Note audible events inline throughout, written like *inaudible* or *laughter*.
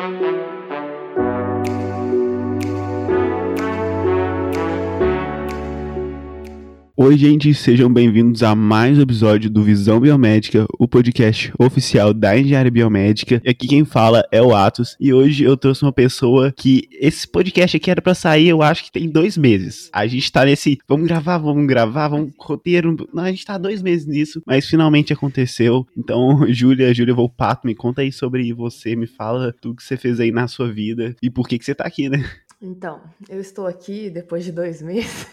Thank you. Oi, gente, sejam bem-vindos a mais um episódio do Visão Biomédica, o podcast oficial da Engenharia Biomédica. E aqui quem fala é o Atos. E hoje eu trouxe uma pessoa que esse podcast aqui era para sair, eu acho que tem dois meses. A gente tá nesse, vamos gravar, vamos gravar, vamos roteiro. Não, a gente tá dois meses nisso, mas finalmente aconteceu. Então, *laughs* Júlia, Júlia Volpato, me conta aí sobre você, me fala tudo que você fez aí na sua vida e por que que você tá aqui, né? Então, eu estou aqui depois de dois *laughs* meses,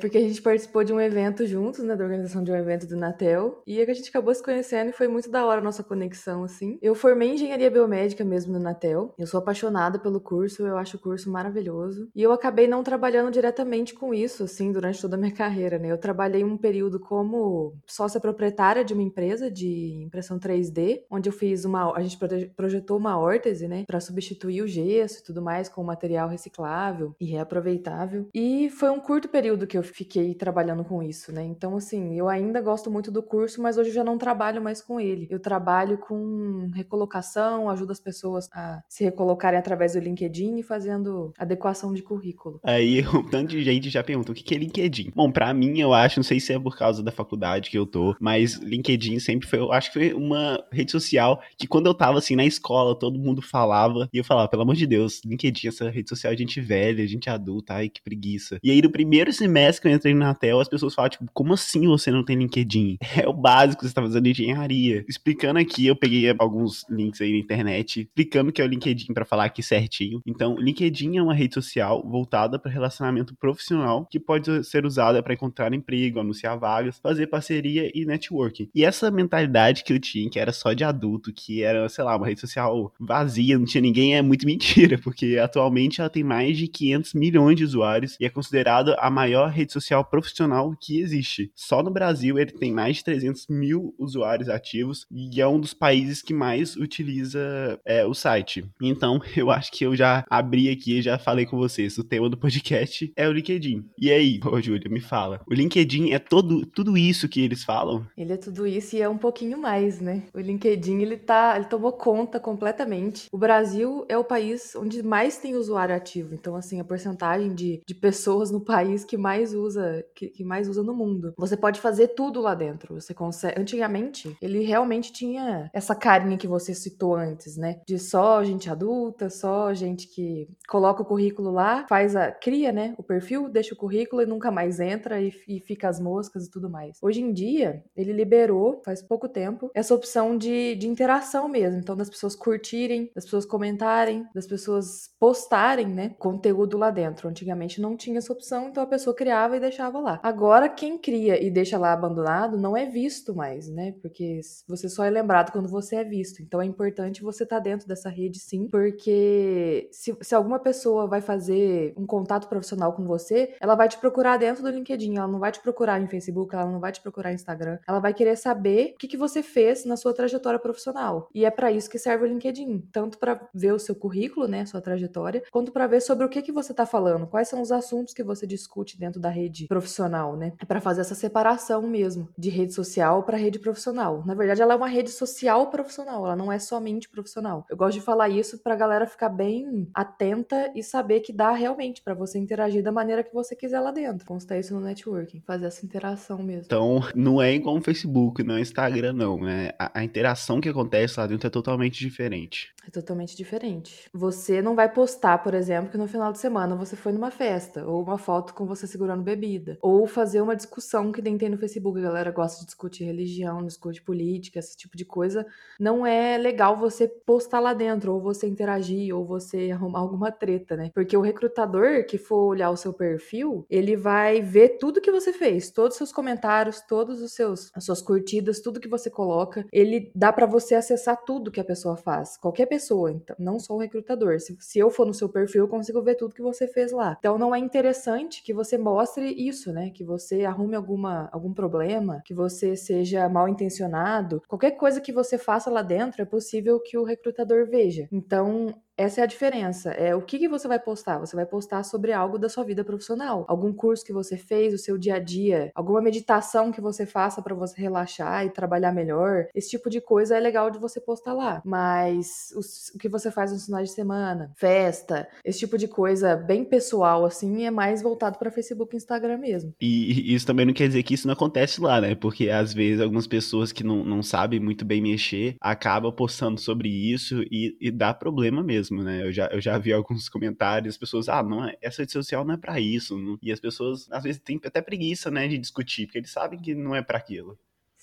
porque a gente participou de um evento juntos, né, da organização de um evento do Natel, e a gente acabou se conhecendo e foi muito da hora a nossa conexão, assim. Eu formei engenharia biomédica mesmo no Natel, eu sou apaixonada pelo curso, eu acho o curso maravilhoso, e eu acabei não trabalhando diretamente com isso, assim, durante toda a minha carreira, né. Eu trabalhei um período como sócia proprietária de uma empresa de impressão 3D, onde eu fiz uma, a gente projetou uma órtese, né, para substituir o gesso e tudo mais com material reciclado e reaproveitável. E foi um curto período que eu fiquei trabalhando com isso, né? Então, assim, eu ainda gosto muito do curso, mas hoje eu já não trabalho mais com ele. Eu trabalho com recolocação, ajudo as pessoas a se recolocarem através do LinkedIn e fazendo adequação de currículo. Aí, *laughs* um tanto de gente já pergunta o que é LinkedIn. Bom, para mim, eu acho, não sei se é por causa da faculdade que eu tô, mas LinkedIn sempre foi, eu acho que foi uma rede social que quando eu tava assim na escola, todo mundo falava, e eu falava, pelo amor de Deus, LinkedIn, essa rede social a gente velha, gente adulta, ai que preguiça. E aí no primeiro semestre que eu entrei na Natel, as pessoas falam, tipo, como assim você não tem LinkedIn? *laughs* É o básico, você tá fazendo engenharia. Explicando aqui, eu peguei alguns links aí na internet, explicando que é o LinkedIn para falar aqui certinho. Então, LinkedIn é uma rede social voltada para relacionamento profissional que pode ser usada para encontrar emprego, anunciar vagas, fazer parceria e networking. E essa mentalidade que eu tinha, que era só de adulto, que era, sei lá, uma rede social vazia, não tinha ninguém, é muito *laughs* mentira, porque atualmente ela tem mais mais de 500 milhões de usuários e é considerado a maior rede social profissional que existe. Só no Brasil ele tem mais de 300 mil usuários ativos e é um dos países que mais utiliza é, o site. Então *laughs* eu acho que eu já abri aqui e já falei com vocês. O tema do podcast é o LinkedIn. E aí, *laughs* ô Júlia, me fala. O LinkedIn é todo, tudo isso que eles falam? Ele é tudo isso e é um pouquinho mais, né? O LinkedIn ele tá, ele tomou conta completamente. O Brasil é o país onde mais tem usuário ativo. Então, assim, a porcentagem de, de pessoas no país que mais usa, que, que mais usa no mundo. Você pode fazer tudo lá dentro. Você consegue. Antigamente, ele realmente tinha essa carinha que você citou antes, né? De só gente adulta, só gente que coloca o currículo lá, faz a. cria, né? O perfil, deixa o currículo e nunca mais entra e, e fica as moscas e tudo mais. Hoje em dia, ele liberou, faz pouco tempo, essa opção de, de interação mesmo. Então, das pessoas curtirem, das pessoas comentarem, das pessoas postarem, né? conteúdo lá dentro. Antigamente não tinha essa opção, então a pessoa criava e deixava lá. Agora, quem cria e deixa lá abandonado não é visto mais, né? Porque você só é lembrado quando você é visto. Então é importante você estar tá dentro dessa rede sim, porque se, se alguma pessoa vai fazer um contato profissional com você, ela vai te procurar dentro do LinkedIn, ela não vai te procurar em Facebook, ela não vai te procurar em Instagram. Ela vai querer saber o que, que você fez na sua trajetória profissional. E é para isso que serve o LinkedIn, tanto para ver o seu currículo, né, sua trajetória, quanto para ver sobre o que, que você está falando, quais são os assuntos que você discute dentro da rede profissional, né? É para fazer essa separação mesmo de rede social para rede profissional. Na verdade, ela é uma rede social profissional, ela não é somente profissional. Eu gosto de falar isso para a galera ficar bem atenta e saber que dá realmente para você interagir da maneira que você quiser lá dentro. Constar isso no networking, fazer essa interação mesmo. Então, não é igual o Facebook, não é Instagram, não. Né? A, a interação que acontece lá dentro é totalmente diferente. É totalmente diferente. Você não vai postar, por exemplo, que no final de semana você foi numa festa, ou uma foto com você segurando bebida, ou fazer uma discussão que nem tem no Facebook, a galera gosta de discutir religião, discute política, esse tipo de coisa. Não é legal você postar lá dentro, ou você interagir, ou você *laughs* arrumar alguma treta, né? Porque o recrutador que for olhar o seu perfil, ele vai ver tudo que você fez, todos os seus comentários, todos os seus as suas curtidas, tudo que você coloca, ele dá para você acessar tudo que a pessoa faz. Qualquer pessoa, então, não só o recrutador. Se, se eu for no seu perfil, eu consigo ver tudo que você fez lá. Então não é interessante que você mostre isso, né? Que você arrume alguma, algum problema, que você seja mal intencionado. Qualquer coisa que você faça lá dentro é possível que o recrutador veja. Então essa é a diferença. É o que, que você vai postar? Você vai postar sobre algo da sua vida profissional, algum curso que você fez, o seu dia a dia, alguma meditação que você faça para você relaxar e trabalhar melhor. Esse tipo de coisa é legal de você postar lá. Mas os, o que você faz nos finais de semana, festa, esse tipo de coisa bem pessoal assim, é mais voltado para Facebook e Instagram mesmo. E isso também não quer dizer que isso não acontece lá, né? Porque às vezes algumas pessoas que não, não sabem muito bem mexer acabam postando sobre isso e, e dá problema mesmo, né? Eu já, eu já vi alguns comentários, as pessoas, ah, não, é, essa rede social não é para isso. Não... E as pessoas às vezes têm até preguiça, né, de discutir, porque eles sabem que não é para aquilo.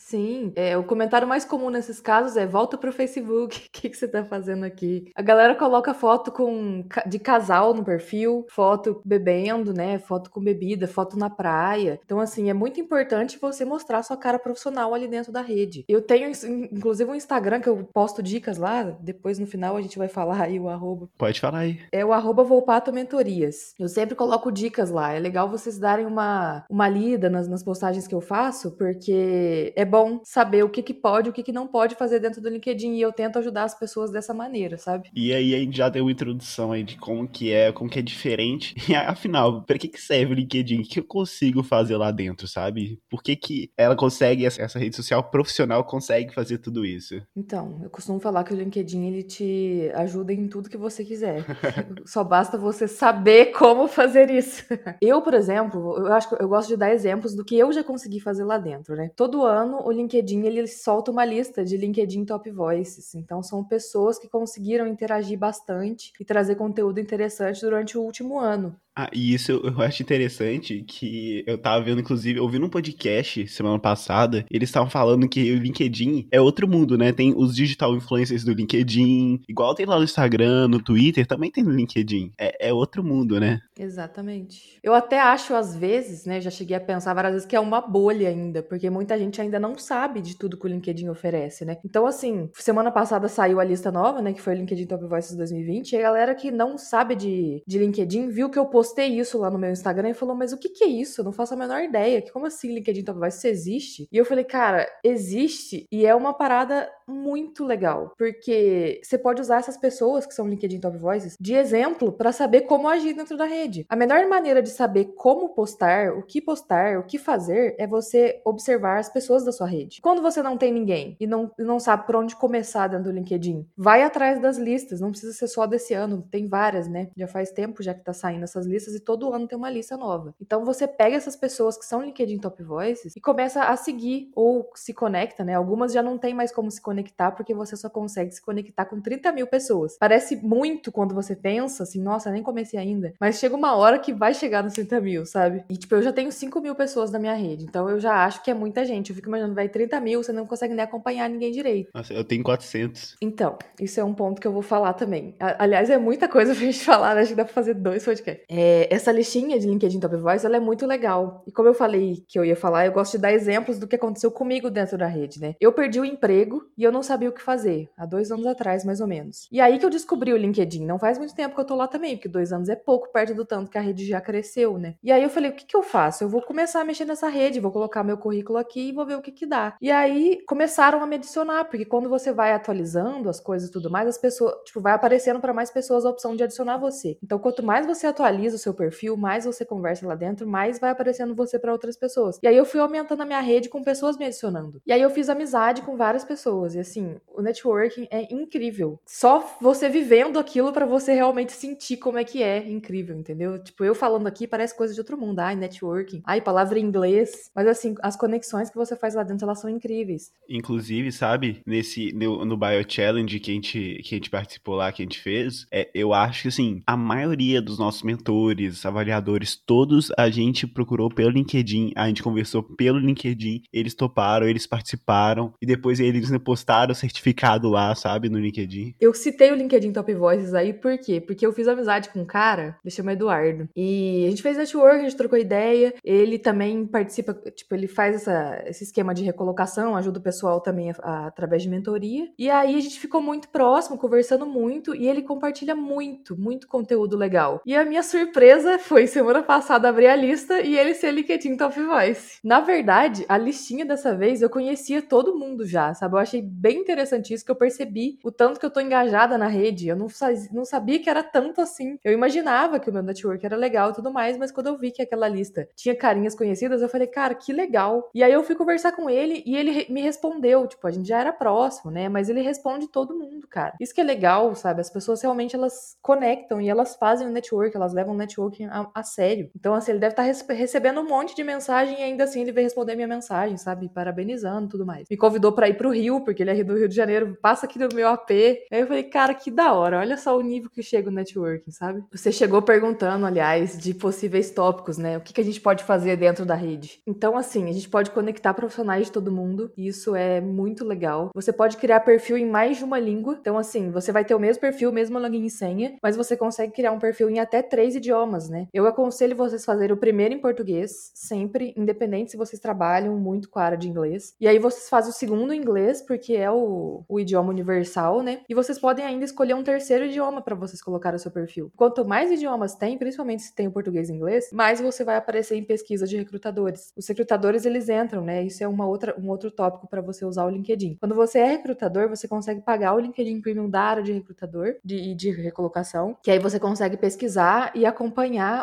Sim, é, o comentário mais comum nesses casos é volta pro Facebook, *laughs* o que, que você tá fazendo aqui? A galera coloca foto com de casal no perfil, foto bebendo, né? Foto com bebida, foto na praia. Então, assim, é muito importante você mostrar sua cara profissional ali dentro da rede. Eu tenho, inclusive, um Instagram que eu posto dicas lá, depois no final a gente vai falar aí o arroba. Pode falar aí. É o arroba Volpato Mentorias. Eu sempre coloco dicas lá. É legal vocês darem uma, uma lida nas, nas postagens que eu faço, porque é bom bom saber o que, que pode e o que, que não pode fazer dentro do LinkedIn. E eu tento ajudar as pessoas dessa maneira, sabe? E aí a gente já deu uma introdução aí de como que é, como que é diferente. *laughs* E afinal, para que, que serve o LinkedIn? O que eu consigo fazer lá dentro, sabe? Por que, que ela consegue, essa rede social profissional consegue fazer tudo isso? Então, eu costumo falar que o LinkedIn ele te ajuda em tudo que você quiser. *laughs* Só basta você saber como fazer isso. *laughs* Eu, por exemplo, eu acho que eu gosto de dar exemplos do que eu já consegui fazer lá dentro, né? Todo ano o LinkedIn ele solta uma lista de LinkedIn Top Voices. Então são pessoas que conseguiram interagir bastante e trazer conteúdo interessante durante o último ano. Ah, e isso eu acho interessante que eu tava vendo, inclusive, ouvindo um podcast semana passada, eles estavam falando que o LinkedIn é outro mundo, né? Tem os digital influencers do LinkedIn, igual tem lá no Instagram, no Twitter, também tem no LinkedIn. É, é outro mundo, né? Exatamente. Eu até acho, às vezes, né? Já cheguei a pensar várias vezes que é uma bolha ainda, porque muita gente ainda não sabe de tudo que o LinkedIn oferece, né? Então, assim, semana passada saiu a lista nova, né? Que foi o LinkedIn Top Voices 2020, e a galera que não sabe de, de LinkedIn viu que eu postei postei isso lá no meu Instagram e falou: Mas o que, que é isso? Eu não faço a menor ideia. Como assim LinkedIn Top Voice? Isso existe? E eu falei, cara, existe e é uma parada muito legal. Porque você pode usar essas pessoas que são LinkedIn Top Voices de exemplo para saber como agir dentro da rede. A melhor maneira de saber como postar, o que postar, o que fazer é você observar as pessoas da sua rede. Quando você não tem ninguém e não, não sabe por onde começar dentro do LinkedIn, vai atrás das listas. Não precisa ser só desse ano, tem várias, né? Já faz tempo já que tá saindo essas listas e todo ano tem uma lista nova. Então você pega essas pessoas que são LinkedIn Top Voices e começa a seguir ou se conecta, né? Algumas já não tem mais como se conectar porque você só consegue se conectar com 30 mil pessoas. Parece muito quando você pensa assim, nossa, nem comecei ainda. Mas chega uma hora que vai chegar nos 30 mil, sabe? E tipo, eu já tenho 5 mil pessoas na minha rede. Então eu já acho que é muita gente. Eu fico imaginando, vai 30 mil, você não consegue nem acompanhar ninguém direito. Nossa, eu tenho 400. Então, isso é um ponto que eu vou falar também. Aliás, é muita coisa pra gente *laughs* falar, né? Acho que dá pra fazer dois podcasts. É, é, essa listinha de LinkedIn Top Voice, ela é muito legal. E como eu falei que eu ia falar, eu gosto de dar exemplos do que aconteceu comigo dentro da rede, né? Eu perdi o emprego e eu não sabia o que fazer, há dois anos atrás, mais ou menos. E aí que eu descobri o LinkedIn. Não faz muito tempo que eu tô lá também, porque dois anos é pouco perto do tanto que a rede já cresceu, né? E aí eu falei, o que que eu faço? Eu vou começar a mexer nessa rede, vou colocar meu currículo aqui e vou ver o que que dá. E aí começaram a me adicionar, porque quando você vai atualizando as coisas e tudo mais, as pessoas, tipo, vai aparecendo para mais pessoas a opção de adicionar você. Então, quanto mais você atualiza o seu perfil, perfil, mais você conversa lá dentro, mais vai aparecendo você para outras pessoas. E aí eu fui aumentando a minha rede com pessoas me adicionando. E aí eu fiz amizade com várias pessoas. E assim, o networking é incrível. Só você vivendo aquilo para você realmente sentir como é que é incrível, entendeu? Tipo, eu falando aqui parece coisa de outro mundo. Ai, networking. Ai, palavra em inglês. Mas assim, as conexões que você faz lá dentro, elas são incríveis. Inclusive, sabe, nesse no, no Bio Challenge que a gente que a gente participou lá, que a gente fez, é, eu acho que assim, a maioria dos nossos mentores, avaliadores, todos a gente procurou pelo LinkedIn, a gente conversou pelo LinkedIn, eles toparam, eles participaram e depois eles postaram o certificado lá, sabe, no LinkedIn. Eu citei o LinkedIn Top Voices aí, por quê? Porque eu fiz amizade com um cara, ele chama Eduardo, e a gente fez network, a gente trocou ideia, ele também participa, tipo, ele faz essa, esse esquema de recolocação, ajuda o pessoal também a, a, através de mentoria, e aí a gente ficou muito próximo, conversando muito, e ele compartilha muito, muito conteúdo legal. E a minha surpresa surpresa foi semana passada abrir a lista e ele ser LinkedIn Top Voice. Na verdade, a listinha dessa vez eu conhecia todo mundo já, sabe? Eu achei bem interessante isso que eu percebi o tanto que eu tô engajada na rede. Eu não, não sabia que era tanto assim. Eu imaginava que o meu network era legal e tudo mais, mas quando eu vi que aquela lista tinha carinhas conhecidas, eu falei, cara, que legal. E aí eu fui conversar com ele e ele me respondeu, tipo, a gente já era próximo, né? Mas ele responde todo mundo, cara. Isso que é legal, sabe? As pessoas realmente elas conectam e elas fazem o network, elas levam networking a, a sério. Então, assim, ele deve estar tá recebendo um monte de mensagem e ainda assim ele veio responder minha mensagem, sabe? Parabenizando e tudo mais. Me convidou para ir pro Rio, porque ele é do Rio de Janeiro, passa aqui no meu AP. Aí eu falei, cara, que da hora, olha só o nível que chega o networking, sabe? Você chegou perguntando, aliás, de possíveis tópicos, né? O que, que a gente pode fazer dentro da rede. Então, assim, a gente pode conectar profissionais de todo mundo, e isso é muito legal. Você pode criar perfil em mais de uma língua. Então, assim, você vai ter o mesmo perfil, mesmo login e senha, mas você consegue criar um perfil em até três idiomas, né? Eu aconselho vocês fazerem o primeiro em português, sempre, independente se vocês trabalham muito com a área de inglês. E aí vocês fazem o segundo em inglês, porque é o, o idioma universal, né? E vocês podem ainda escolher um terceiro idioma para vocês colocar no seu perfil. Quanto mais idiomas tem, principalmente se tem o português e inglês, mais você vai aparecer em pesquisa de recrutadores. Os recrutadores eles entram, né? Isso é uma outra, um outro tópico para você usar o LinkedIn. Quando você é recrutador, você consegue pagar o LinkedIn Premium da área de recrutador e de, de recolocação, que aí você consegue pesquisar e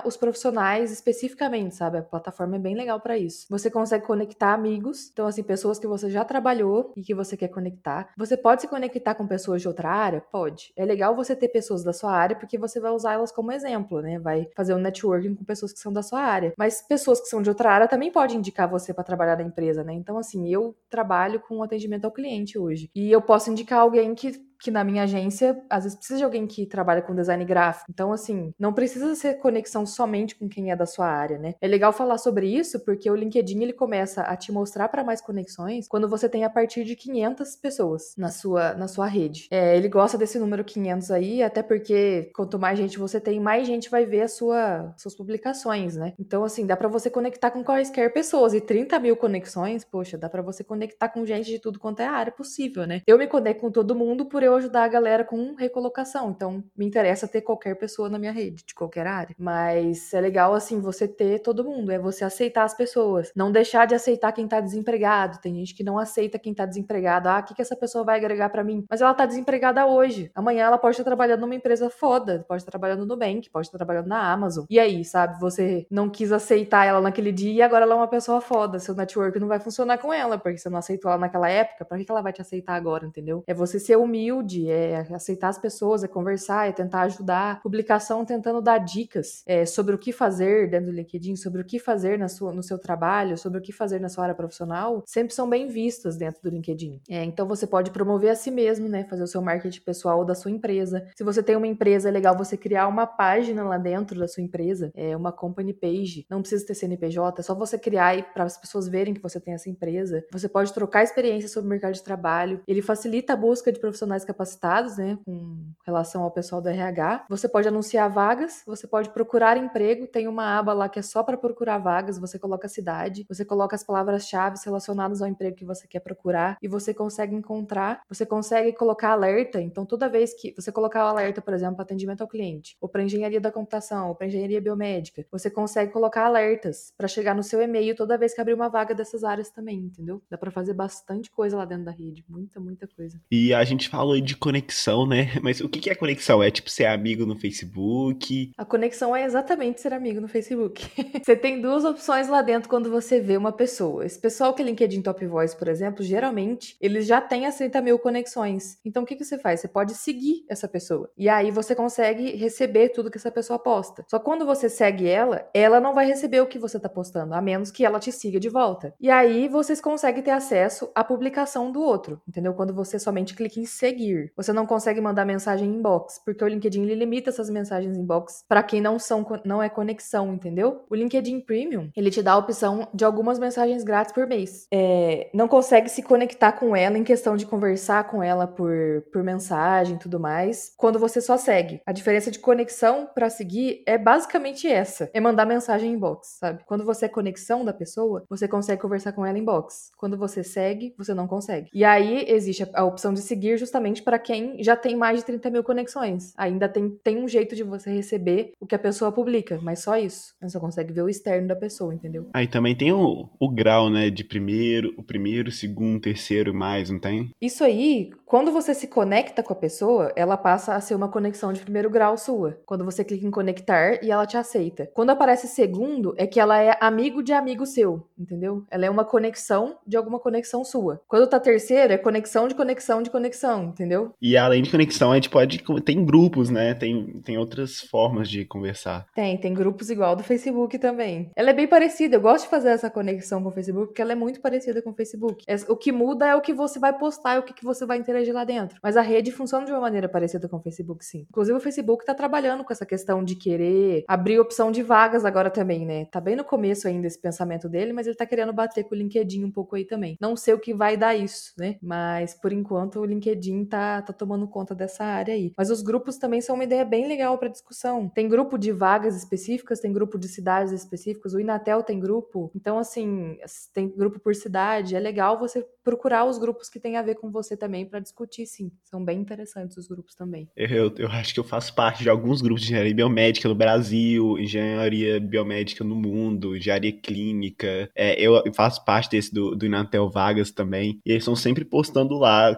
os profissionais especificamente, sabe? A plataforma é bem legal para isso. Você consegue conectar amigos, então assim, pessoas que você já trabalhou e que você quer conectar. Você pode se conectar com pessoas de outra área? Pode. É legal você ter pessoas da sua área porque você vai usar elas como exemplo, né? Vai fazer um networking com pessoas que são da sua área. Mas pessoas que são de outra área também podem indicar você para trabalhar na empresa, né? Então assim, eu trabalho com atendimento ao cliente hoje. E eu posso indicar alguém que que na minha agência, às vezes precisa de alguém que trabalha com design gráfico. Então, assim, não precisa ser conexão somente com quem é da sua área, né? É legal falar sobre isso porque o LinkedIn ele começa a te mostrar para mais conexões quando você tem a partir de 500 pessoas na sua, na sua rede. É, ele gosta desse número 500 aí, até porque quanto mais gente você tem, mais gente vai ver a sua, suas publicações, né? Então, assim, dá para você conectar com quaisquer pessoas. E 30 mil conexões, poxa, dá para você conectar com gente de tudo quanto é área possível, né? Eu me conecto com todo mundo por eu ajudar a galera com recolocação. Então, me interessa ter qualquer pessoa na minha rede, de qualquer área. Mas é legal, assim, você ter todo mundo. É você aceitar as pessoas. Não deixar de aceitar quem tá desempregado. Tem gente que não aceita quem tá desempregado. Ah, o que, que essa pessoa vai agregar para mim? Mas ela tá desempregada hoje. Amanhã ela pode estar trabalhando numa empresa foda. Pode estar trabalhando no Nubank, pode estar trabalhando na Amazon. E aí, sabe? Você não quis aceitar ela naquele dia e agora ela é uma pessoa foda. Seu network não vai funcionar com ela, porque você não aceitou ela naquela época. Pra que ela vai te aceitar agora, entendeu? É você ser humilde humilde, é aceitar as pessoas, é conversar, é tentar ajudar. Publicação tentando dar dicas é, sobre o que fazer dentro do LinkedIn, sobre o que fazer na sua, no seu trabalho, sobre o que fazer na sua área profissional, sempre são bem vistas dentro do LinkedIn. É, então você pode promover a si mesmo, né? Fazer o seu marketing pessoal da sua empresa. Se você tem uma empresa, é legal você criar uma página lá dentro da sua empresa, é uma company page. Não precisa ter CNPJ, é só você criar para as pessoas verem que você tem essa empresa. Você pode trocar experiência sobre o mercado de trabalho. Ele facilita a busca de profissionais capacitados, né, com relação ao pessoal do RH. Você pode anunciar vagas, você pode procurar emprego, tem uma aba lá que é só para procurar vagas, você coloca a cidade, você coloca as palavras-chave relacionadas ao emprego que você quer procurar e você consegue encontrar, você consegue colocar alerta, então toda vez que você colocar o alerta, por exemplo, para atendimento ao cliente, ou para engenharia da computação, ou para engenharia biomédica, você consegue colocar alertas para chegar no seu e-mail toda vez que abrir uma vaga dessas áreas também, entendeu? Dá para fazer bastante coisa lá dentro da rede, muita, muita coisa. E a gente falou de conexão, né? *laughs* Mas o que é conexão? É tipo ser amigo no Facebook? A conexão é exatamente ser amigo no Facebook. *laughs* você tem duas opções lá dentro quando você vê uma pessoa. Esse pessoal que é LinkedIn Top Voice, por exemplo, geralmente eles já têm as 30 mil conexões. Então o que, que você faz? Você pode seguir essa pessoa. E aí você consegue receber tudo que essa pessoa posta. Só quando você segue ela, ela não vai receber o que você tá postando, a menos que ela te siga de volta. E aí vocês conseguem ter acesso à publicação do outro, entendeu? Quando você somente clica em seguir seguir. Você não consegue mandar mensagem inbox, porque o LinkedIn limita essas mensagens inbox para quem não são não é conexão, entendeu? O LinkedIn Premium, ele te dá a opção de algumas mensagens grátis por mês. É, não consegue se conectar com ela em questão de conversar com ela por, por mensagem e tudo mais, quando você só segue. A diferença de conexão para seguir é basicamente essa, é mandar mensagem inbox, sabe? Quando você é conexão da pessoa, você consegue conversar com ela inbox. Quando você segue, você não consegue. E aí existe a opção de seguir justamente principalmente para quem já tem mais de 30 mil conexões. Ainda tem, tem um jeito de você receber o que a pessoa publica, mas só isso. Você consegue ver o externo da pessoa, entendeu? Aí também tem o, o grau, né, de primeiro, o primeiro, segundo, terceiro mais, não tem? Isso aí, quando você se conecta com a pessoa, ela passa a ser uma conexão de primeiro grau sua. Quando você clica em conectar e ela te aceita. Quando aparece segundo, é que ela é amigo de amigo seu, entendeu? Ela é uma conexão de alguma conexão sua. Quando tá terceiro, é conexão de conexão de conexão, entendeu? E além de conexão, a gente pode. Tem grupos, né? Tem, tem outras formas de conversar. Tem, tem grupos igual do Facebook também. Ela é bem parecida. Eu gosto de fazer essa conexão com o Facebook porque ela é muito parecida com o Facebook. É, o que muda é o que você vai postar, é o que você vai interagir lá dentro. Mas a rede funciona de uma maneira parecida com o Facebook, sim. Inclusive, o Facebook tá trabalhando com essa questão de querer abrir opção de vagas agora também, né? Tá bem no começo ainda esse pensamento dele, mas ele tá querendo bater com o LinkedIn um pouco aí também. Não sei o que vai dar isso, né? Mas por enquanto o LinkedIn tá, tá tomando conta dessa área aí. Mas os grupos também são uma ideia bem legal para discussão. Tem grupo de vagas específicas, tem grupo de cidades específicas, o Inatel tem grupo. Então, assim, tem grupo por cidade. É legal você procurar os grupos que tem a ver com você também para discutir, sim. São bem interessantes os grupos também. Eu, eu acho que eu faço parte de alguns grupos de engenharia biomédica no Brasil, engenharia biomédica no mundo, engenharia clínica. É, eu faço parte desse do, do Inatel Vagas também. E eles estão sempre postando lá,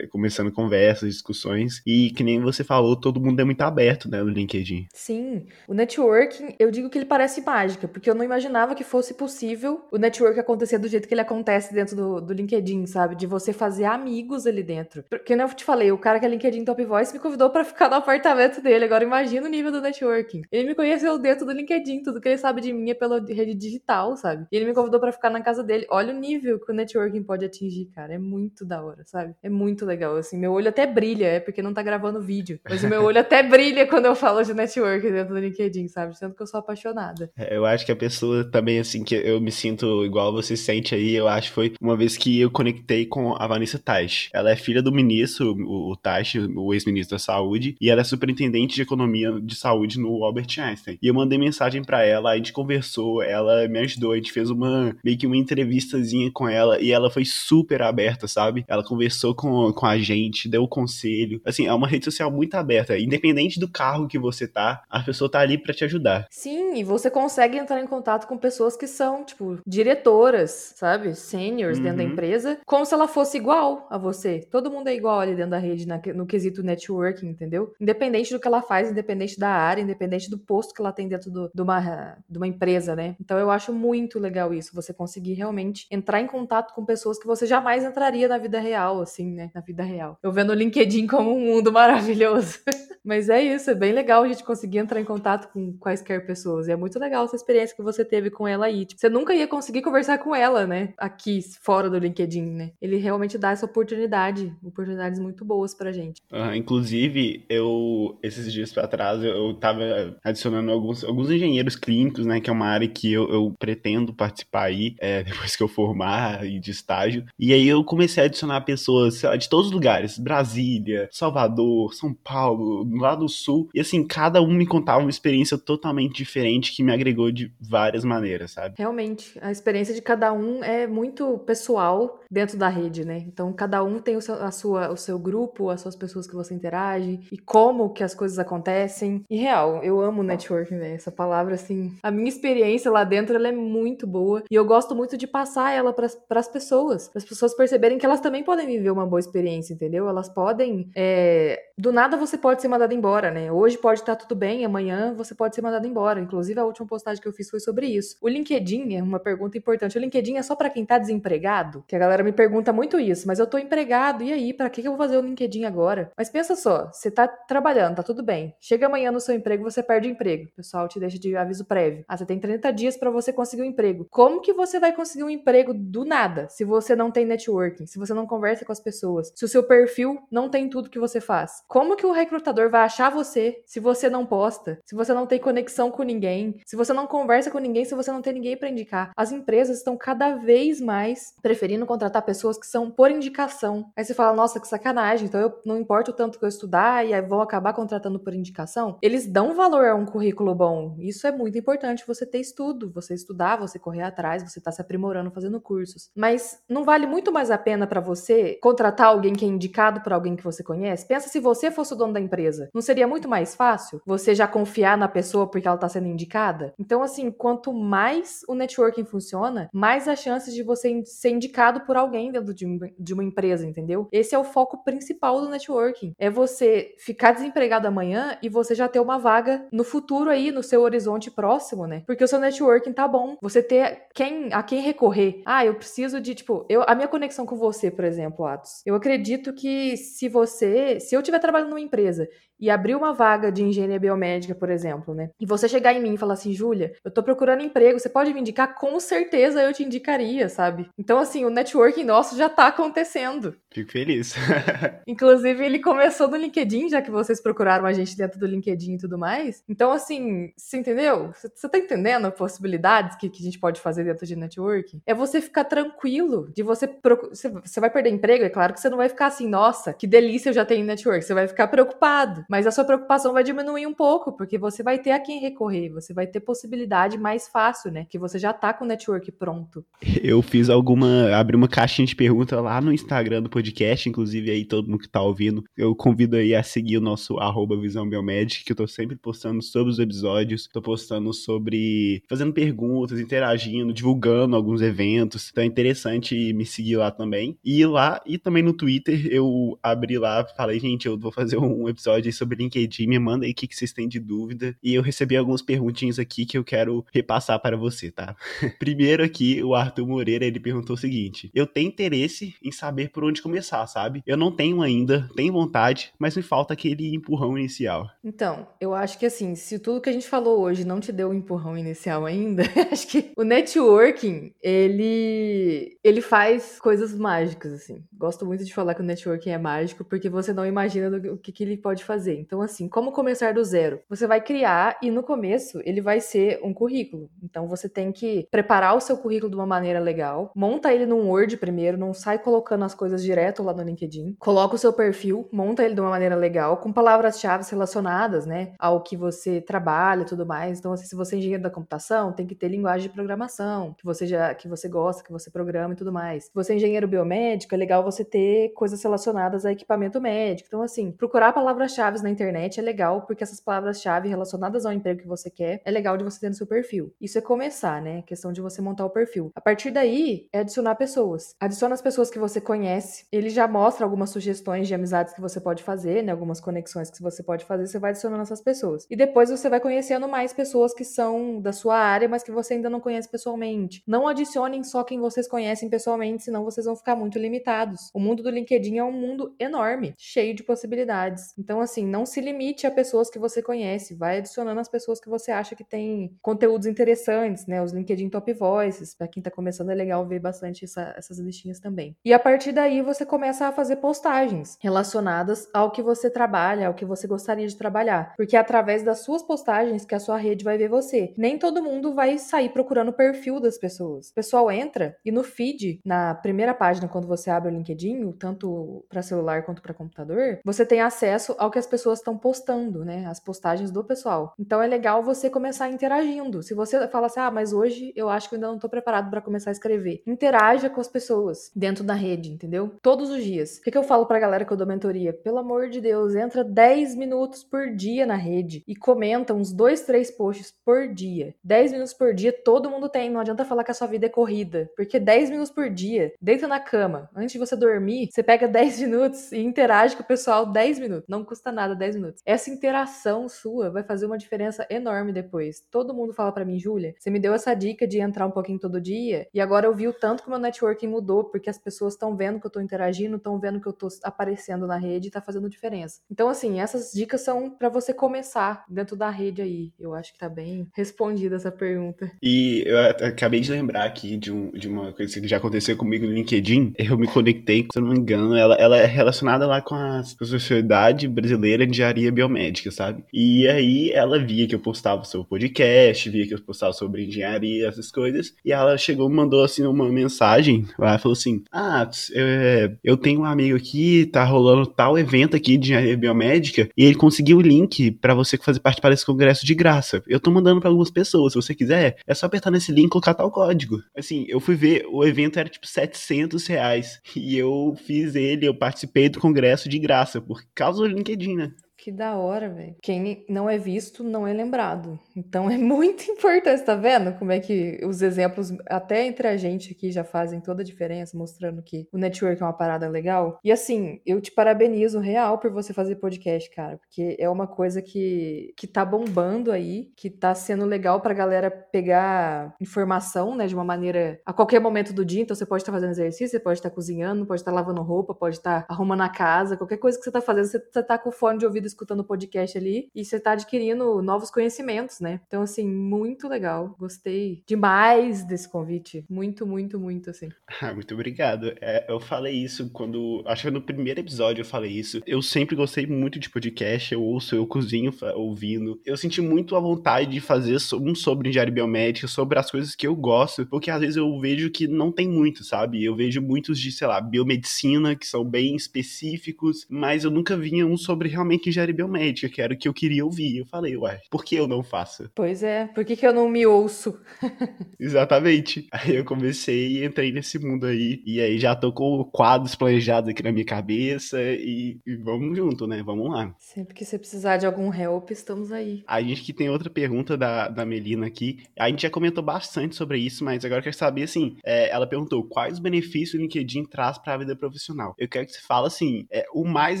começando conversas, discussões. E que nem você falou, todo mundo é muito aberto, né, no LinkedIn. Sim. O networking, eu digo que ele parece mágica, porque eu não imaginava que fosse possível o network acontecer do jeito que ele acontece dentro do, do LinkedIn sabe? De você fazer amigos ali dentro. Porque, como eu te falei, o cara que é LinkedIn Top Voice me convidou para ficar no apartamento dele. Agora imagina o nível do networking. Ele me conheceu dentro do LinkedIn, tudo que ele sabe de mim é pela rede digital, sabe? E ele me convidou para ficar na casa dele. Olha o nível que o networking pode atingir, cara. É muito da hora, sabe? É muito legal, assim. Meu olho até brilha, é porque não tá gravando vídeo. Mas o meu olho até brilha quando eu falo de networking dentro do LinkedIn, sabe? Sendo que eu sou apaixonada. É, eu acho que a pessoa também, assim, que eu me sinto igual você sente aí, eu acho foi uma vez que eu conectei com a Vanessa Taish. Ela é filha do ministro, o, o Taish, o ex-ministro da Saúde, e ela é superintendente de economia de saúde no Albert Einstein. E eu mandei mensagem para ela, a gente conversou, ela me ajudou, a gente fez uma meio que uma entrevistazinha com ela e ela foi super aberta, sabe? Ela conversou com, com a gente, deu conselho. Assim, é uma rede social muito aberta, independente do carro que você tá, a pessoa tá ali para te ajudar. Sim, e você consegue entrar em contato com pessoas que são, tipo, diretoras, sabe? Seniors uhum. dentro da uhum. empresa, como se ela fosse igual a você. Todo mundo é igual ali dentro da rede, na, no quesito networking, entendeu? Independente do que ela faz, independente da área, independente do posto que ela tem dentro do, de, uma, de uma empresa, né? Então eu acho muito legal isso, você conseguir realmente entrar em contato com pessoas que você jamais entraria na vida real, assim, né? Na vida real. Eu vendo o LinkedIn como um mundo maravilhoso. *laughs* Mas é isso, é bem legal a gente conseguir entrar em contato com quaisquer pessoas. E é muito legal essa experiência que você teve com ela aí. Tipo, você nunca ia conseguir conversar com ela, né? Aqui, fora do LinkedIn, né? Ele realmente dá essa oportunidade, oportunidades muito boas pra gente. Uh, inclusive, eu, esses dias pra trás, eu, eu tava adicionando alguns, alguns engenheiros clínicos, né? Que é uma área que eu, eu pretendo participar aí, é, *laughs* depois que eu formar e de estágio. E aí eu comecei a adicionar pessoas lá, de todos os lugares: Brasília, Salvador, São Paulo, lá do Sul. E assim, cada um me contava uma experiência totalmente diferente que me agregou de várias maneiras, sabe? Realmente, a experiência de cada um é muito pessoal dentro da rede, né? Então, cada um tem o seu, a sua, o seu grupo, as suas pessoas que você interage e como que as coisas acontecem. E real, eu amo networking, né? Essa palavra, assim, a minha experiência lá dentro, ela é muito boa e eu gosto muito de passar ela para as pessoas, para as pessoas perceberem que elas também podem viver uma boa experiência, entendeu? Elas podem, é... do nada você pode ser mandado embora, né? Hoje pode estar tudo bem, amanhã você pode ser mandado embora. Inclusive, a última postagem que eu fiz foi sobre isso. O LinkedIn é uma pergunta importante. O LinkedIn é só para quem tá desempregado? Que a galera me pergunta muito isso, mas eu tô empregado, e aí? Para que, que eu vou fazer o LinkedIn agora? Mas pensa só, você tá trabalhando, tá tudo bem. Chega amanhã no seu emprego, você perde o emprego. O pessoal te deixa de aviso prévio. Ah, você tem 30 dias para você conseguir um emprego. Como que você vai conseguir um emprego do nada se você não tem networking, se você não conversa com as pessoas, se o seu perfil não tem tudo que você faz? Como que o recrutador vai achar você se você não posta, se você não tem conexão com ninguém, se você não conversa com ninguém, se você não tem ninguém para indicar. As empresas estão cada vez mais preferindo contratar pessoas que são por indicação. Aí você fala, nossa, que sacanagem, então eu não importa o tanto que eu estudar e aí vão acabar contratando por indicação. Eles dão valor a um currículo bom. Isso é muito importante, você ter estudo, você estudar, você correr atrás, você tá se aprimorando fazendo cursos. Mas não vale muito mais a pena para você contratar alguém que é indicado por alguém que você conhece? Pensa se você fosse o dono da empresa. Não seria muito mais fácil você já confiar na pessoa porque ela tá sendo indicada? Então, assim, quanto mais o networking funciona, mais as chances de você ser indicado por alguém dentro de, de uma empresa, entendeu? Esse é o foco principal do networking. É você ficar desempregado amanhã e você já ter uma vaga no futuro aí, no seu horizonte próximo, né? Porque o seu networking tá bom. Você ter quem a quem recorrer. Ah, eu preciso de, tipo, eu, a minha conexão com você, por exemplo, Atos. Eu acredito que se você, se eu estiver trabalhando numa empresa e abrir uma vaga de engenharia biomédica, por exemplo, né? E você chegar em mim e falar assim, Júlia, eu tô procurando emprego, você pode me indicar? Com certeza eu te indicaria, sabe? Então, assim, o networking nosso já tá acontecendo. Fico feliz. *laughs* Inclusive, ele começou no LinkedIn, já que vocês procuraram a gente dentro do LinkedIn e tudo mais. Então, assim, você entendeu? Você tá entendendo as possibilidades que, que a gente pode fazer dentro de networking? É você ficar tranquilo de você. Você vai perder emprego, é claro que você não vai ficar assim, nossa, que delícia eu já tenho network. Você vai ficar preocupado mas a sua preocupação vai diminuir um pouco, porque você vai ter a quem recorrer, você vai ter possibilidade mais fácil, né? Que você já tá com o network pronto. Eu fiz alguma. abri uma caixinha de pergunta lá no Instagram do podcast, inclusive aí todo mundo que tá ouvindo, eu convido aí a seguir o nosso arroba Visão que eu tô sempre postando sobre os episódios, tô postando sobre. fazendo perguntas, interagindo, divulgando alguns eventos. Então é interessante me seguir lá também. E lá, e também no Twitter, eu abri lá, falei, gente, eu vou fazer um episódio sobre LinkedIn, me manda aí o que, que vocês têm de dúvida. E eu recebi algumas perguntinhas aqui que eu quero repassar para você, tá? *laughs* Primeiro aqui, o Arthur Moreira, ele perguntou o seguinte: Eu tenho interesse em saber por onde começar, sabe? Eu não tenho ainda, tenho vontade, mas me falta aquele empurrão inicial. Então, eu acho que assim, se tudo que a gente falou hoje não te deu um empurrão inicial ainda, *laughs* acho que o networking, ele ele faz coisas mágicas assim. Gosto muito de falar que o networking é mágico porque você não imagina o que, que ele pode fazer fazer. Então, assim, como começar do zero? Você vai criar e no começo ele vai ser um currículo. Então, você tem que preparar o seu currículo de uma maneira legal, monta ele num Word primeiro, não sai colocando as coisas direto lá no LinkedIn. Coloca o seu perfil, monta ele de uma maneira legal, com palavras-chave relacionadas, né, ao que você trabalha e tudo mais. Então, assim, se você é engenheiro da computação, tem que ter linguagem de programação, que você já que você gosta, que você programa e tudo mais. Se você é engenheiro biomédico, é legal você ter coisas relacionadas a equipamento médico. Então, assim, procurar palavras-chave palavras-chave na internet é legal, porque essas palavras-chave relacionadas ao emprego que você quer é legal de você ter no seu perfil. Isso é começar, né? questão de você montar o perfil. A partir daí, é adicionar pessoas. Adiciona as pessoas que você conhece. Ele já mostra algumas sugestões de amizades que você pode fazer, né? Algumas conexões que você pode fazer, você vai adicionando essas pessoas. E depois você vai conhecendo mais pessoas que são da sua área, mas que você ainda não conhece pessoalmente. Não adicionem só quem vocês conhecem pessoalmente, senão vocês vão ficar muito limitados. O mundo do LinkedIn é um mundo enorme, cheio de possibilidades. Então, assim, assim, não se limite a pessoas que você conhece, vai adicionando as pessoas que você acha que tem conteúdos interessantes, né? Os LinkedIn Top Voices, para quem tá começando é legal ver bastante essa, essas listinhas também. E a partir daí você começa a fazer postagens relacionadas ao que você trabalha, ao que você gostaria de trabalhar, porque é através das suas postagens que a sua rede vai ver você. Nem todo mundo vai sair procurando o perfil das pessoas. O pessoal entra e no feed, na primeira página quando você abre o LinkedIn, tanto para celular quanto para computador, você tem acesso ao que as pessoas estão postando, né? As postagens do pessoal. Então é legal você começar interagindo. Se você fala assim, ah, mas hoje eu acho que eu ainda não tô preparado para começar a escrever. Interaja com as pessoas dentro da rede, entendeu? Todos os dias. O que, que eu falo pra galera que eu dou mentoria? Pelo amor de Deus, entra 10 minutos por dia na rede e comenta uns 2, 3 posts por dia. 10 minutos por dia todo mundo tem. Não adianta falar que a sua vida é corrida. Porque 10 minutos por dia, deita na cama, antes de você dormir, você pega 10 *laughs* minutos e interage com o pessoal 10 minutos. Não custa nada nada 10 minutos. Essa interação sua vai fazer uma diferença enorme depois. Todo mundo fala para mim, Júlia, você me deu essa dica de entrar um pouquinho todo dia e agora eu vi o tanto que meu networking mudou, porque as pessoas estão vendo que eu tô interagindo, estão vendo que eu tô aparecendo na rede e tá fazendo diferença. Então, assim, essas dicas são para você começar dentro da rede aí. Eu acho que tá bem respondida essa pergunta. E eu acabei de lembrar aqui de, um, de uma coisa que já aconteceu comigo no LinkedIn. Eu me conectei, se eu não me engano, ela, ela é relacionada lá com a sociedade brasileira brasileira de engenharia biomédica, sabe? E aí ela via que eu postava sobre podcast, via que eu postava sobre engenharia, essas coisas, e ela chegou e mandou assim uma mensagem, ela falou assim: "Ah, é, eu tenho um amigo aqui, tá rolando tal evento aqui de engenharia biomédica, e ele conseguiu o link para você fazer participar desse congresso de graça. Eu tô mandando para algumas pessoas, se você quiser, é só apertar nesse link e colocar tal código". Assim, eu fui ver, o evento era tipo 700 reais, e eu fiz ele, eu participei do congresso de graça, por causa do LinkedIn, né? Que da hora, velho. Quem não é visto não é lembrado. Então *laughs* é muito importante, tá vendo? Como é que os exemplos, até entre a gente aqui, já fazem toda a diferença, mostrando que o network é uma parada legal. E assim, eu te parabenizo real por você fazer podcast, cara, porque é uma coisa que, que tá bombando aí, que tá sendo legal pra galera pegar informação, né, de uma maneira a qualquer momento do dia. Então você pode estar tá fazendo exercício, você pode estar tá cozinhando, pode estar tá lavando roupa, pode estar tá arrumando a casa, qualquer coisa que você tá fazendo, você tá com fone de ouvido escutando o podcast ali e você tá adquirindo novos conhecimentos, né? Então, assim, muito legal. Gostei demais desse convite. Muito, muito, muito, assim. *laughs* Ah, muito obrigado. É, eu falei isso quando. Acho que no primeiro episódio eu falei isso. Eu sempre gostei muito de podcast. Eu ouço, eu cozinho ouvindo. Eu senti muito a vontade de fazer um sobre engenharia biomédica, sobre as coisas que eu gosto, porque às vezes eu vejo que não tem muito, sabe? Eu vejo muitos de, sei lá, biomedicina, que são bem específicos, mas eu nunca vinha um sobre realmente engenharia engenharia biomédica, que era o que eu queria ouvir. Eu falei, ué, por que eu não faço? Pois é, por que, que eu não me ouço? *laughs* Exatamente. Aí eu comecei e entrei nesse mundo aí. E aí já tô com quadros planejados aqui na minha cabeça e, e vamos junto, né? Vamos lá. Sempre que você precisar de algum help, estamos aí. A gente que tem outra pergunta da, da Melina aqui. A gente já comentou bastante sobre isso, mas agora eu quero saber, assim, é, ela perguntou quais benefícios o LinkedIn traz para a vida profissional. Eu quero que você fale, assim, é, o mais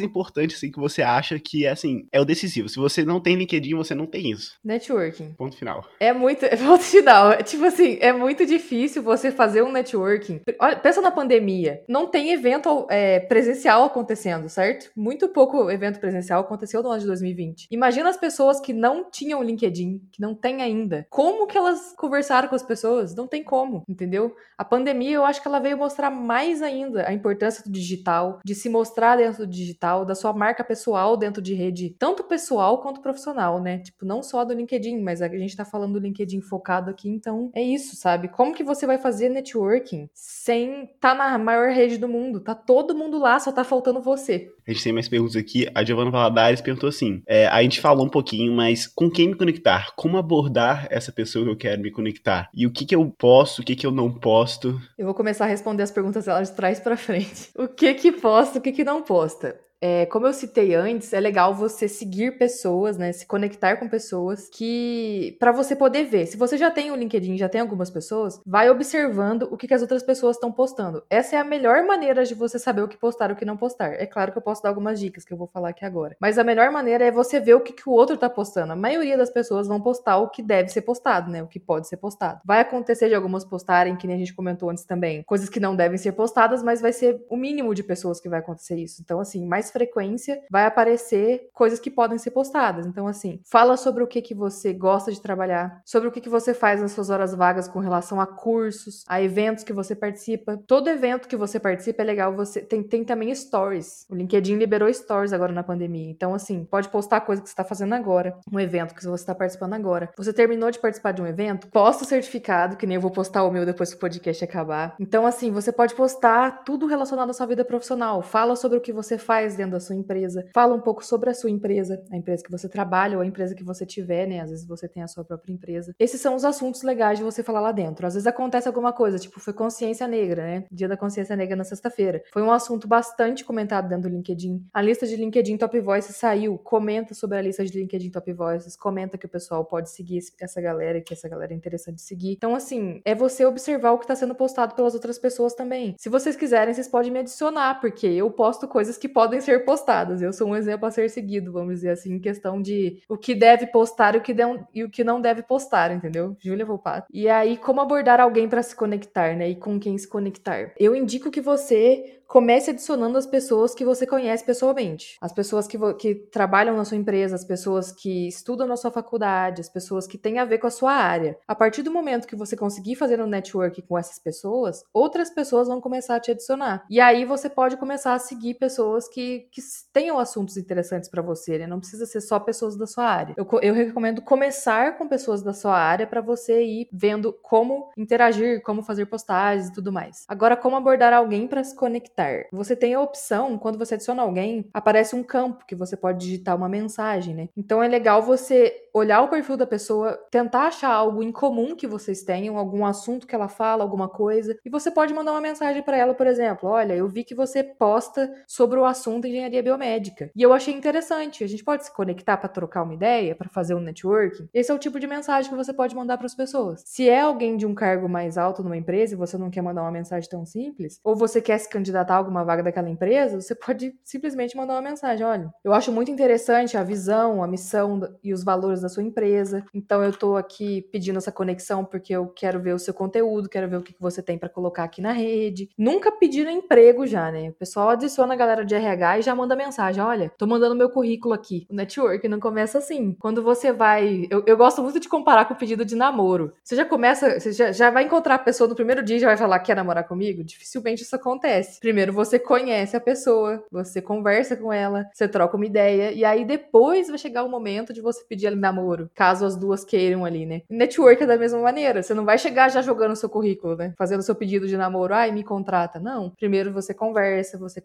importante, assim, que você acha que é, assim, é o decisivo. Se você não tem LinkedIn, você não tem isso. Networking. Ponto final. É muito. *laughs* Ponto final. Tipo assim, é muito difícil você fazer um networking. Olha, pensa na pandemia. Não tem evento é, presencial acontecendo, certo? Muito pouco evento presencial aconteceu no ano de 2020. Imagina as pessoas que não tinham LinkedIn, que não tem ainda. Como que elas conversaram com as pessoas? Não tem como, entendeu? A pandemia, eu acho que ela veio mostrar mais ainda a importância do digital, de se mostrar dentro do digital, da sua marca pessoal dentro de rede, tanto pessoal quanto profissional, né? Tipo, não só do LinkedIn, mas a gente tá falando do LinkedIn focado aqui, então é isso, sabe? Como que você vai fazer networking sem tá na maior rede do mundo? Tá todo mundo lá, só tá faltando você. A gente tem mais perguntas aqui. A Giovanna Valadares perguntou assim: é, a gente falou um pouquinho, mas com quem me conectar? Como abordar essa pessoa que eu quero me conectar? E o que que eu posso, o que que eu não posto? Eu vou começar a responder as perguntas elas de trás para frente. *laughs* O que que posta, o que que não posta? É, como eu citei antes, é legal você seguir pessoas, né? Se conectar com pessoas que. para você poder ver. Se você já tem o LinkedIn, já tem algumas pessoas, vai observando o que, que as outras pessoas estão postando. Essa é a melhor maneira de você saber o que postar e o que não postar. É claro que eu posso dar algumas dicas que eu vou falar aqui agora. Mas a melhor maneira é você ver o que, que o outro tá postando. A maioria das pessoas vão postar o que deve ser postado, né? O que pode ser postado. Vai acontecer de algumas postarem, que nem a gente comentou antes também, coisas que não devem ser postadas, mas vai ser o mínimo de pessoas que vai acontecer isso. Então, assim, mais frequência vai aparecer coisas que podem ser postadas. Então, assim, fala sobre o que, que você gosta de trabalhar, sobre o que, que você faz nas suas horas vagas com relação a cursos, a eventos que você participa. Todo evento que você participa é legal. Você tem, tem também stories. O LinkedIn liberou stories agora na pandemia. Então, assim, pode postar coisa que você está fazendo agora, um evento que você está participando agora. Você terminou de participar de um evento, posta o certificado, que nem eu vou postar o meu depois que o podcast acabar. Então, assim, você pode postar tudo relacionado à sua vida profissional. Fala sobre o que você faz dentro da sua empresa. Fala um pouco sobre a sua empresa, a empresa que você trabalha ou a empresa que você tiver, né? Às vezes você tem a sua própria empresa. Esses são os assuntos legais de você falar lá dentro. Às vezes acontece alguma coisa, tipo, foi consciência negra, né? Dia da consciência negra na sexta-feira. Foi um assunto bastante comentado dentro do LinkedIn. A lista de LinkedIn Top Voices saiu. Comenta sobre a lista de LinkedIn Top Voices. Comenta que o pessoal pode seguir essa galera, que essa galera é interessante seguir. Então, assim, é você observar o que está sendo postado pelas outras pessoas também. Se vocês quiserem, vocês podem me adicionar, porque eu posto coisas que podem ser postadas. Eu sou um exemplo a ser seguido, vamos dizer assim, em questão de o que deve postar o que, de, e o que não deve postar, entendeu? Júlia Volpato. E aí, como abordar alguém para se conectar, né? E com quem se conectar? Eu indico que você comece adicionando as pessoas que você conhece pessoalmente. As pessoas que, que trabalham na sua empresa, as pessoas que estudam na sua faculdade, as pessoas que têm a ver com a sua área. A partir do momento que você conseguir fazer um network com essas pessoas, outras pessoas vão começar a te adicionar. E aí você pode começar a seguir pessoas que que, tenham assuntos interessantes para você, né? Não precisa ser só pessoas da sua área. Eu, eu recomendo começar com pessoas da sua área para você ir vendo como interagir, como fazer postagens e tudo mais. Agora, como abordar alguém para se conectar? Você tem a opção, quando você adiciona alguém, aparece um campo que você pode digitar uma mensagem, né? Então é legal você olhar o perfil da pessoa, tentar achar algo em comum que vocês tenham, algum assunto que ela fala, alguma coisa, e você pode mandar uma mensagem para ela, por exemplo, olha, eu vi que você posta sobre o assunto engenharia biomédica. E eu achei interessante, a gente pode se conectar para trocar uma ideia, para fazer um networking. Esse é o tipo de mensagem que você pode mandar para as pessoas. Se é alguém de um cargo mais alto numa empresa e você não quer mandar uma mensagem tão simples, ou você quer se candidatar a alguma vaga daquela empresa, você pode simplesmente mandar uma mensagem, olha, eu acho muito interessante a visão, a missão e os valores da sua empresa. Então eu tô aqui pedindo essa conexão porque eu quero ver o seu conteúdo, quero ver o que você tem para colocar aqui na rede. Nunca pediram emprego já, né? O pessoal adiciona a galera de RH e já manda mensagem: olha, tô mandando meu currículo aqui. O network não começa assim. Quando você vai. Eu, eu gosto muito de comparar com o pedido de namoro. Você já começa, você já, já vai encontrar a pessoa no primeiro dia e já vai falar: quer namorar comigo? Dificilmente isso acontece. Primeiro você conhece a pessoa, você conversa com ela, você troca uma ideia, e aí depois vai chegar o momento de você pedir ali namoro, caso as duas queiram ali, né? Network é da mesma maneira. Você não vai chegar já jogando seu currículo, né? Fazendo seu pedido de namoro, ai, me contrata. Não. Primeiro você conversa, você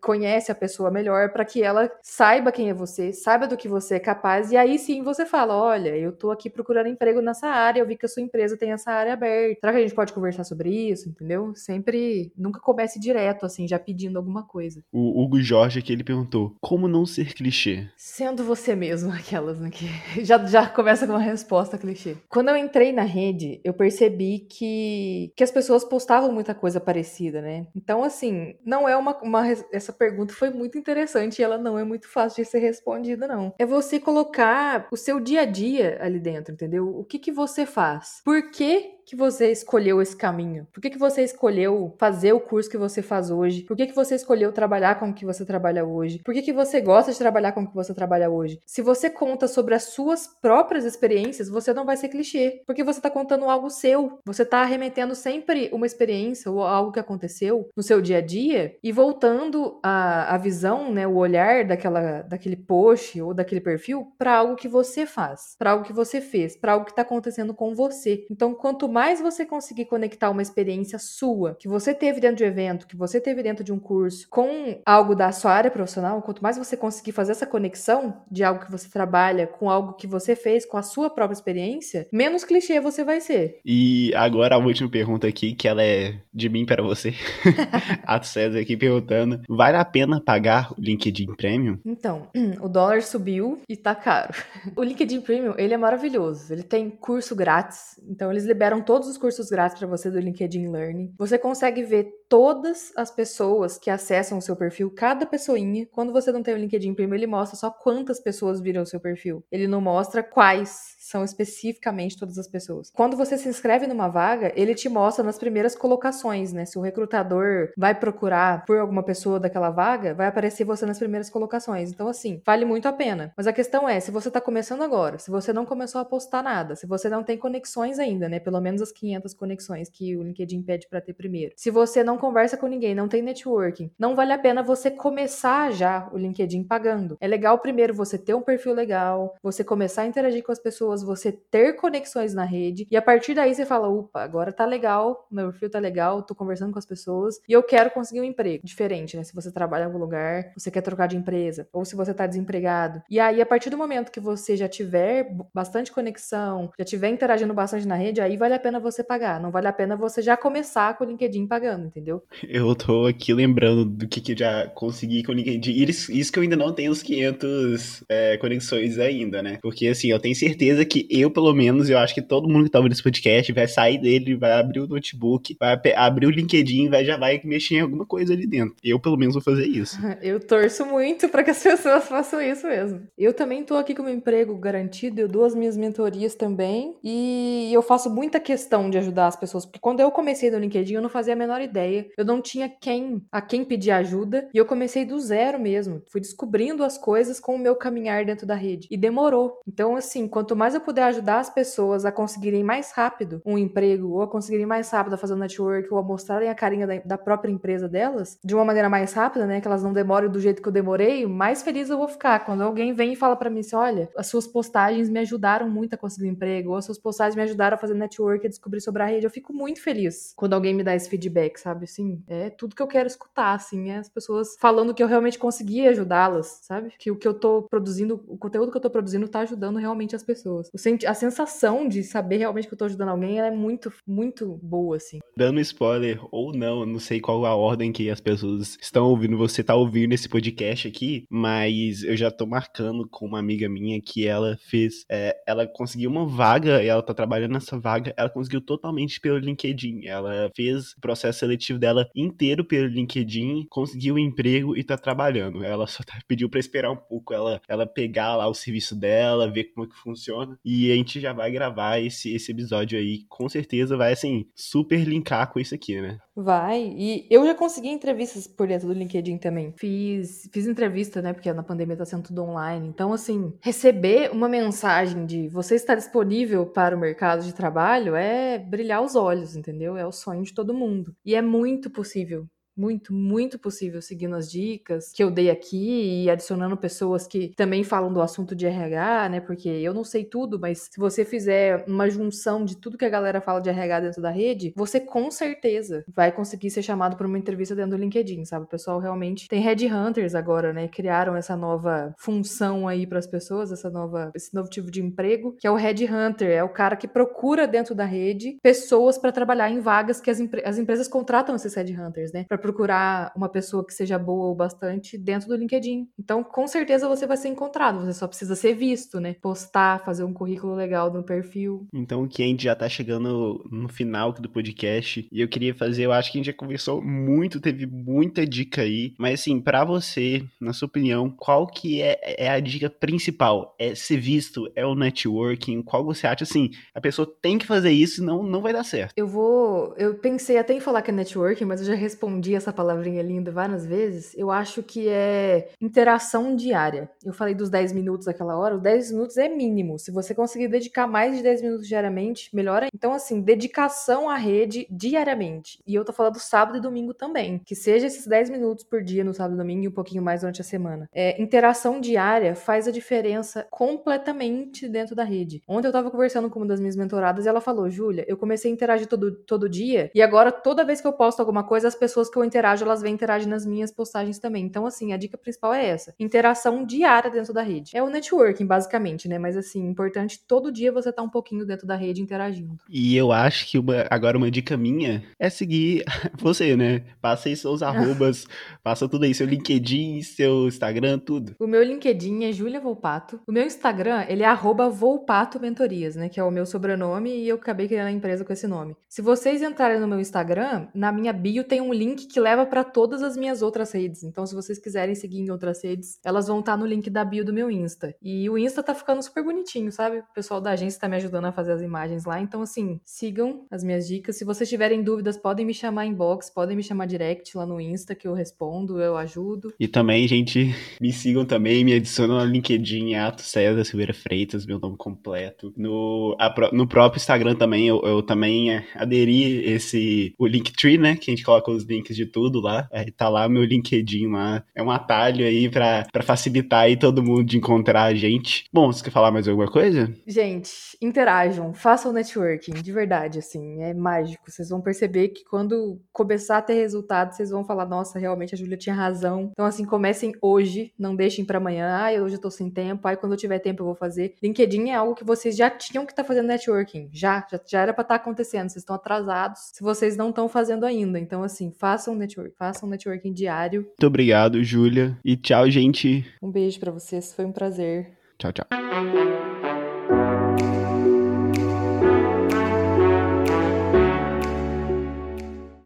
conhece a pessoa melhor para que ela saiba quem é você, saiba do que você é capaz, e aí sim você fala: olha, eu tô aqui procurando emprego nessa área, eu vi que a sua empresa tem essa área aberta. Será que a gente pode conversar sobre isso? Entendeu? Sempre, nunca comece direto, assim, já pedindo alguma coisa. O Hugo Jorge aqui, ele perguntou: como não ser clichê? Sendo você mesmo, *laughs* aquelas, né? Que já, já começa com uma resposta clichê. Quando eu entrei na rede, eu percebi que, que as pessoas postavam muita coisa parecida, né? Então, assim, não é uma, uma. Essa pergunta foi muito interessante e ela não é muito fácil de ser respondida, não. É você colocar o seu dia a dia ali dentro, entendeu? O que, que você faz? Por que que você escolheu esse caminho? Por que, que você escolheu fazer o curso que você faz hoje? Por que, que você escolheu trabalhar com o que você trabalha hoje? Por que, que você gosta de trabalhar com o que você trabalha hoje? Se você conta sobre as suas próprias experiências, você não vai ser clichê, porque você está contando algo seu. Você está arremetendo sempre uma experiência ou algo que aconteceu no seu dia a dia e voltando a, a visão, né, o olhar daquela, daquele post ou daquele perfil para algo que você faz, para algo que você fez, para algo que está acontecendo com você. Então, quanto mais você conseguir conectar uma experiência sua, que você teve dentro de um evento, que você teve dentro de um curso, com algo da sua área profissional, quanto mais você conseguir fazer essa conexão de algo que você trabalha com algo que você fez, com a sua própria experiência, menos clichê você vai ser. E agora a última pergunta aqui, que ela é de mim para você. *laughs* a César aqui perguntando: vale a pena pagar o LinkedIn Premium? Então, *clears throat* o dólar subiu e tá caro. *laughs* O LinkedIn Premium, ele é maravilhoso. Ele tem curso grátis, então eles liberam todos os cursos grátis para você do LinkedIn Learning. Você consegue ver todas as pessoas que acessam o seu perfil, cada pessoinha. Quando você não tem o LinkedIn Premium, ele mostra só quantas pessoas viram o seu perfil. Ele não mostra quais são especificamente todas as pessoas. Quando você se inscreve numa vaga, ele te mostra nas primeiras colocações, né? Se o recrutador vai procurar por alguma pessoa daquela vaga, vai aparecer você nas primeiras colocações. Então, assim, vale muito a pena. Mas a questão é, se você tá começando agora, se você não começou a postar nada, se você não tem conexões ainda, né? Pelo menos as 500 conexões que o LinkedIn pede para ter primeiro. Se você não conversa com ninguém, não tem networking, não vale a pena você começar já o LinkedIn pagando. É legal primeiro você ter um perfil legal, você começar a interagir com as pessoas pessoas, você ter conexões na rede, e a partir daí você fala: opa, agora tá legal, meu perfil tá legal, tô conversando com as pessoas, e eu quero conseguir um emprego. Diferente, né? Se você trabalha em algum lugar, você quer trocar de empresa, ou se você tá desempregado. E aí, a partir do momento que você já tiver bastante conexão, já tiver interagindo bastante na rede, aí vale a pena você pagar. Não vale a pena você já começar com o LinkedIn pagando, entendeu? *laughs* Eu tô aqui lembrando do que, que já consegui com o LinkedIn. Isso, isso que eu ainda não tenho os 500 é, conexões ainda, né? Porque, assim, eu tenho certeza que eu, pelo menos, eu acho que todo mundo que tá ouvindo esse podcast vai sair dele, vai abrir o notebook, vai abrir o LinkedIn, vai, já vai mexer em alguma coisa ali dentro. Eu, pelo menos, vou fazer isso. *laughs* Eu torço muito para que as *laughs* pessoas façam isso mesmo. Eu também tô aqui com meu emprego garantido, eu dou as minhas mentorias também, e eu faço muita questão de ajudar as pessoas, porque quando eu comecei no LinkedIn, eu não fazia a menor ideia. Eu não tinha quem a quem pedir ajuda e eu comecei do zero mesmo. Fui descobrindo as coisas com o meu caminhar dentro da rede e demorou. Então, assim, quanto mais eu puder ajudar as pessoas a conseguirem mais rápido um emprego ou a conseguirem mais rápido a fazer um network ou a mostrarem a carinha da, da própria empresa delas de uma maneira mais rápida, né, que elas não demorem do jeito que eu demorei, mais feliz eu vou ficar quando alguém vem e fala para mim assim, olha, as suas postagens me ajudaram muito a conseguir um emprego, ou as suas postagens me ajudaram a fazer network, a descobrir sobre a rede. Eu fico muito feliz quando alguém me dá esse feedback, sabe? Assim, é tudo que eu quero escutar, assim, é as pessoas falando que eu realmente consegui ajudá-las, sabe? Que o que eu tô produzindo, o conteúdo que eu tô produzindo tá ajudando realmente as pessoas. A sensação de saber realmente que eu tô ajudando alguém, é muito, muito boa, assim. Dando spoiler ou não, não sei qual a ordem que as pessoas estão ouvindo, você tá ouvindo esse podcast aqui, mas eu já tô marcando com uma amiga minha que ela fez, é, ela conseguiu uma vaga e ela tá trabalhando nessa vaga, ela conseguiu totalmente pelo LinkedIn. Ela fez o processo seletivo dela inteiro pelo LinkedIn, conseguiu um emprego e tá trabalhando. Ela só tá, pediu para esperar um pouco ela, ela pegar lá o serviço dela, ver como é que funciona. E a gente já vai gravar esse, esse episódio aí. Com certeza vai, assim, super linkar com isso aqui, né? Vai. E eu já consegui entrevistas por dentro do LinkedIn também. Fiz, fiz entrevista, né? Porque na pandemia tá sendo tudo online. Então, assim, receber uma mensagem de você está disponível para o mercado de trabalho é brilhar os olhos, entendeu? É o sonho de todo mundo. E é muito possível muito, muito possível seguindo as dicas que eu dei aqui e adicionando pessoas que também falam do assunto de RH, né? Porque eu não sei tudo, mas se você fizer uma junção de tudo que a galera fala de RH dentro da rede, você com certeza vai conseguir ser chamado para uma entrevista dentro do LinkedIn, sabe? O pessoal realmente tem headhunters agora, né? Criaram essa nova função aí para as pessoas, essa nova esse novo tipo de emprego, que é o headhunter, é o cara que procura dentro da rede pessoas para trabalhar em vagas que as, as empresas contratam esses headhunters, né? Procurar uma pessoa que seja boa o bastante dentro do LinkedIn. Então, com certeza você vai ser encontrado, você só precisa ser visto, né? Postar, fazer um currículo legal no perfil. Então, que a gente já tá chegando no final do podcast e eu queria fazer, eu acho que a gente já conversou muito, teve muita dica aí, mas assim, para você, na sua opinião, qual que é, é a dica principal? É ser visto? É o networking? Qual você acha assim, a pessoa tem que fazer isso, não não vai dar certo? Eu vou, eu pensei até em falar que é networking, mas eu já respondi essa palavrinha linda várias vezes, eu acho que é interação diária. Eu falei dos 10 minutos aquela hora, os 10 minutos é mínimo. Se você conseguir dedicar mais de 10 minutos diariamente, melhor ainda. Então, assim, dedicação à rede diariamente. E eu tô falando sábado e domingo também. Que seja esses 10 minutos por dia no sábado e domingo e um pouquinho mais durante a semana. É, interação diária faz a diferença completamente dentro da rede. Ontem eu tava conversando com uma das minhas mentoradas e ela falou: Júlia, eu comecei a interagir todo, todo dia e agora toda vez que eu posto alguma coisa, as pessoas que eu interajo, elas vêm interagir nas minhas postagens também. Então, assim, a dica principal é essa: interação diária dentro da rede. É o networking, basicamente, né? Mas, assim, importante todo dia você estar tá um pouquinho dentro da rede interagindo. E eu acho que uma, agora uma dica minha é seguir *laughs* você, né? Passa aí seus *laughs* arrobas, passa tudo aí, seu LinkedIn, seu Instagram, tudo. O meu LinkedIn é Julia Volpato. O meu Instagram, ele é arroba Volpato Mentorias, né? Que é o meu sobrenome e eu acabei criando a empresa com esse nome. Se vocês entrarem no meu Instagram, na minha bio tem um link que leva para todas as minhas outras redes. Então, se vocês quiserem seguir em outras redes, elas vão estar tá no link da bio do meu Insta. E o Insta tá ficando super bonitinho, sabe? O pessoal da agência tá me ajudando a fazer as imagens lá. Então, assim, sigam as minhas dicas. Se vocês tiverem dúvidas, podem me chamar inbox, podem me chamar direct lá no Insta, que eu respondo, eu ajudo. E também, gente, *laughs* me sigam também, me adicionam no LinkedIn, Ato César Silveira Freitas, meu nome completo. No, a, no próprio Instagram também, eu, eu também aderi esse, o Linktree, né? Que a gente coloca os links de tudo lá. Aí tá lá meu LinkedIn lá. É um atalho aí pra facilitar aí todo mundo de encontrar a gente. Bom, você quer falar mais alguma coisa? Gente, interajam, façam networking, de verdade, assim, é mágico. Vocês vão perceber que quando começar a ter resultado, vocês vão falar, nossa, realmente a Júlia tinha razão. Então, assim, comecem hoje, não deixem para amanhã. Ah, hoje eu tô sem tempo, aí quando eu tiver tempo eu vou fazer. LinkedIn é algo que vocês já tinham que estar tá fazendo networking, já, já, já era para estar tá acontecendo. Vocês estão atrasados se vocês não estão fazendo ainda. Então, assim, façam network, façam networking diário. Muito obrigado, Júlia. E tchau, gente. Um beijo para vocês, foi um prazer. Tchau, tchau.